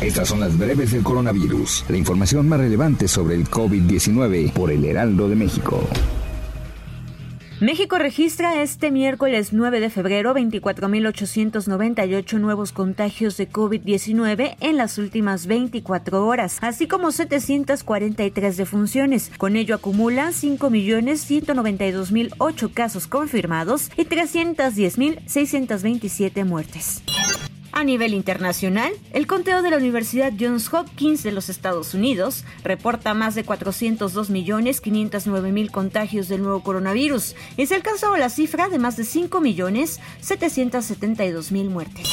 Estas son las breves del coronavirus, la información más relevante sobre el COVID-19 por el Heraldo de México. México registra este miércoles 9 de febrero 24.898 nuevos contagios de COVID-19 en las últimas 24 horas, así como 743 defunciones. Con ello acumula 5.192.008 casos confirmados y 310.627 muertes. A nivel internacional, el conteo de la Universidad Johns Hopkins de los Estados Unidos reporta más de 402.509.000 contagios del nuevo coronavirus y se alcanzó la cifra de más de 5.772.000 muertes.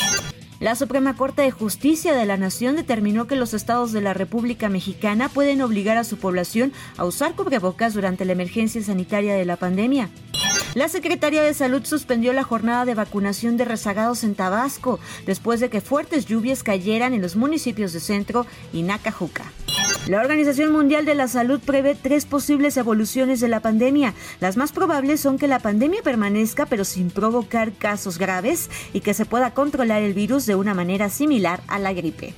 La Suprema Corte de Justicia de la Nación determinó que los estados de la República Mexicana pueden obligar a su población a usar cubrebocas durante la emergencia sanitaria de la pandemia. La Secretaría de Salud suspendió la jornada de vacunación de rezagados en Tabasco después de que fuertes lluvias cayeran en los municipios de Centro y Nacajuca. La Organización Mundial de la Salud prevé tres posibles evoluciones de la pandemia. Las más probables son que la pandemia permanezca pero sin provocar casos graves y que se pueda controlar el virus de una manera similar a la gripe.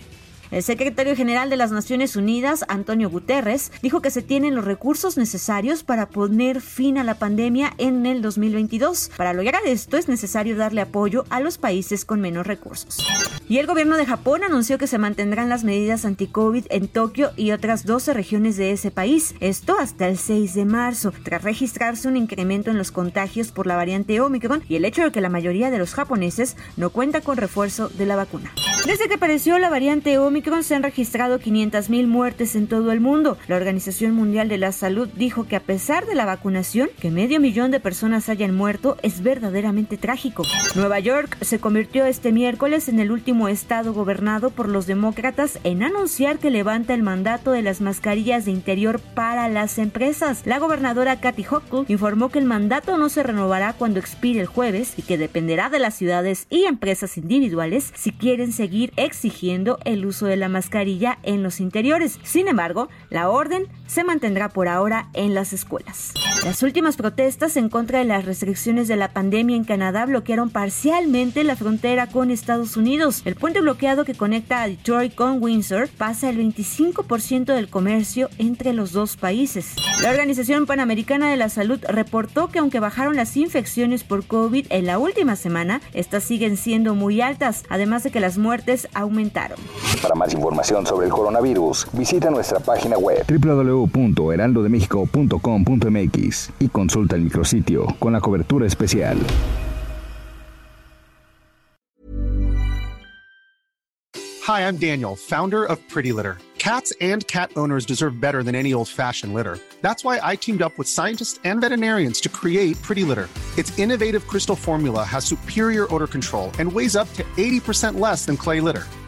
El secretario general de las Naciones Unidas, Antonio Guterres, dijo que se tienen los recursos necesarios para poner fin a la pandemia en el 2022. Para lograr esto es necesario darle apoyo a los países con menos recursos. Y el gobierno de Japón anunció que se mantendrán las medidas anti-COVID en Tokio y otras 12 regiones de ese país, esto hasta el 6 de marzo, tras registrarse un incremento en los contagios por la variante Omicron y el hecho de que la mayoría de los japoneses no cuenta con refuerzo de la vacuna. Desde que apareció la variante Omicron se han registrado 500.000 muertes en todo el mundo. La Organización Mundial de la Salud dijo que a pesar de la vacunación, que medio millón de personas hayan muerto es verdaderamente trágico. Nueva York se convirtió este miércoles en el último estado gobernado por los demócratas en anunciar que levanta el mandato de las mascarillas de interior para las empresas. La gobernadora Kathy Hochul informó que el mandato no se renovará cuando expire el jueves y que dependerá de las ciudades y empresas individuales si quieren seguir exigiendo el uso de la mascarilla en los interiores. Sin embargo, la orden se mantendrá por ahora en las escuelas. Las últimas protestas en contra de las restricciones de la pandemia en Canadá bloquearon parcialmente la frontera con Estados Unidos. El puente bloqueado que conecta a Detroit con Windsor pasa el 25% del comercio entre los dos países. La Organización Panamericana de la Salud reportó que aunque bajaron las infecciones por COVID en la última semana, estas siguen siendo muy altas, además de que las muertes aumentaron. Más información sobre el coronavirus, visita nuestra página web www.heraldodemexico.com.mx y consulta el micrositio con la cobertura especial. Hi, I'm Daniel, founder of Pretty Litter. Cats and cat owners deserve better than any old-fashioned litter. That's why I teamed up with scientists and veterinarians to create Pretty Litter. Its innovative crystal formula has superior odor control and weighs up to 80% less than clay litter.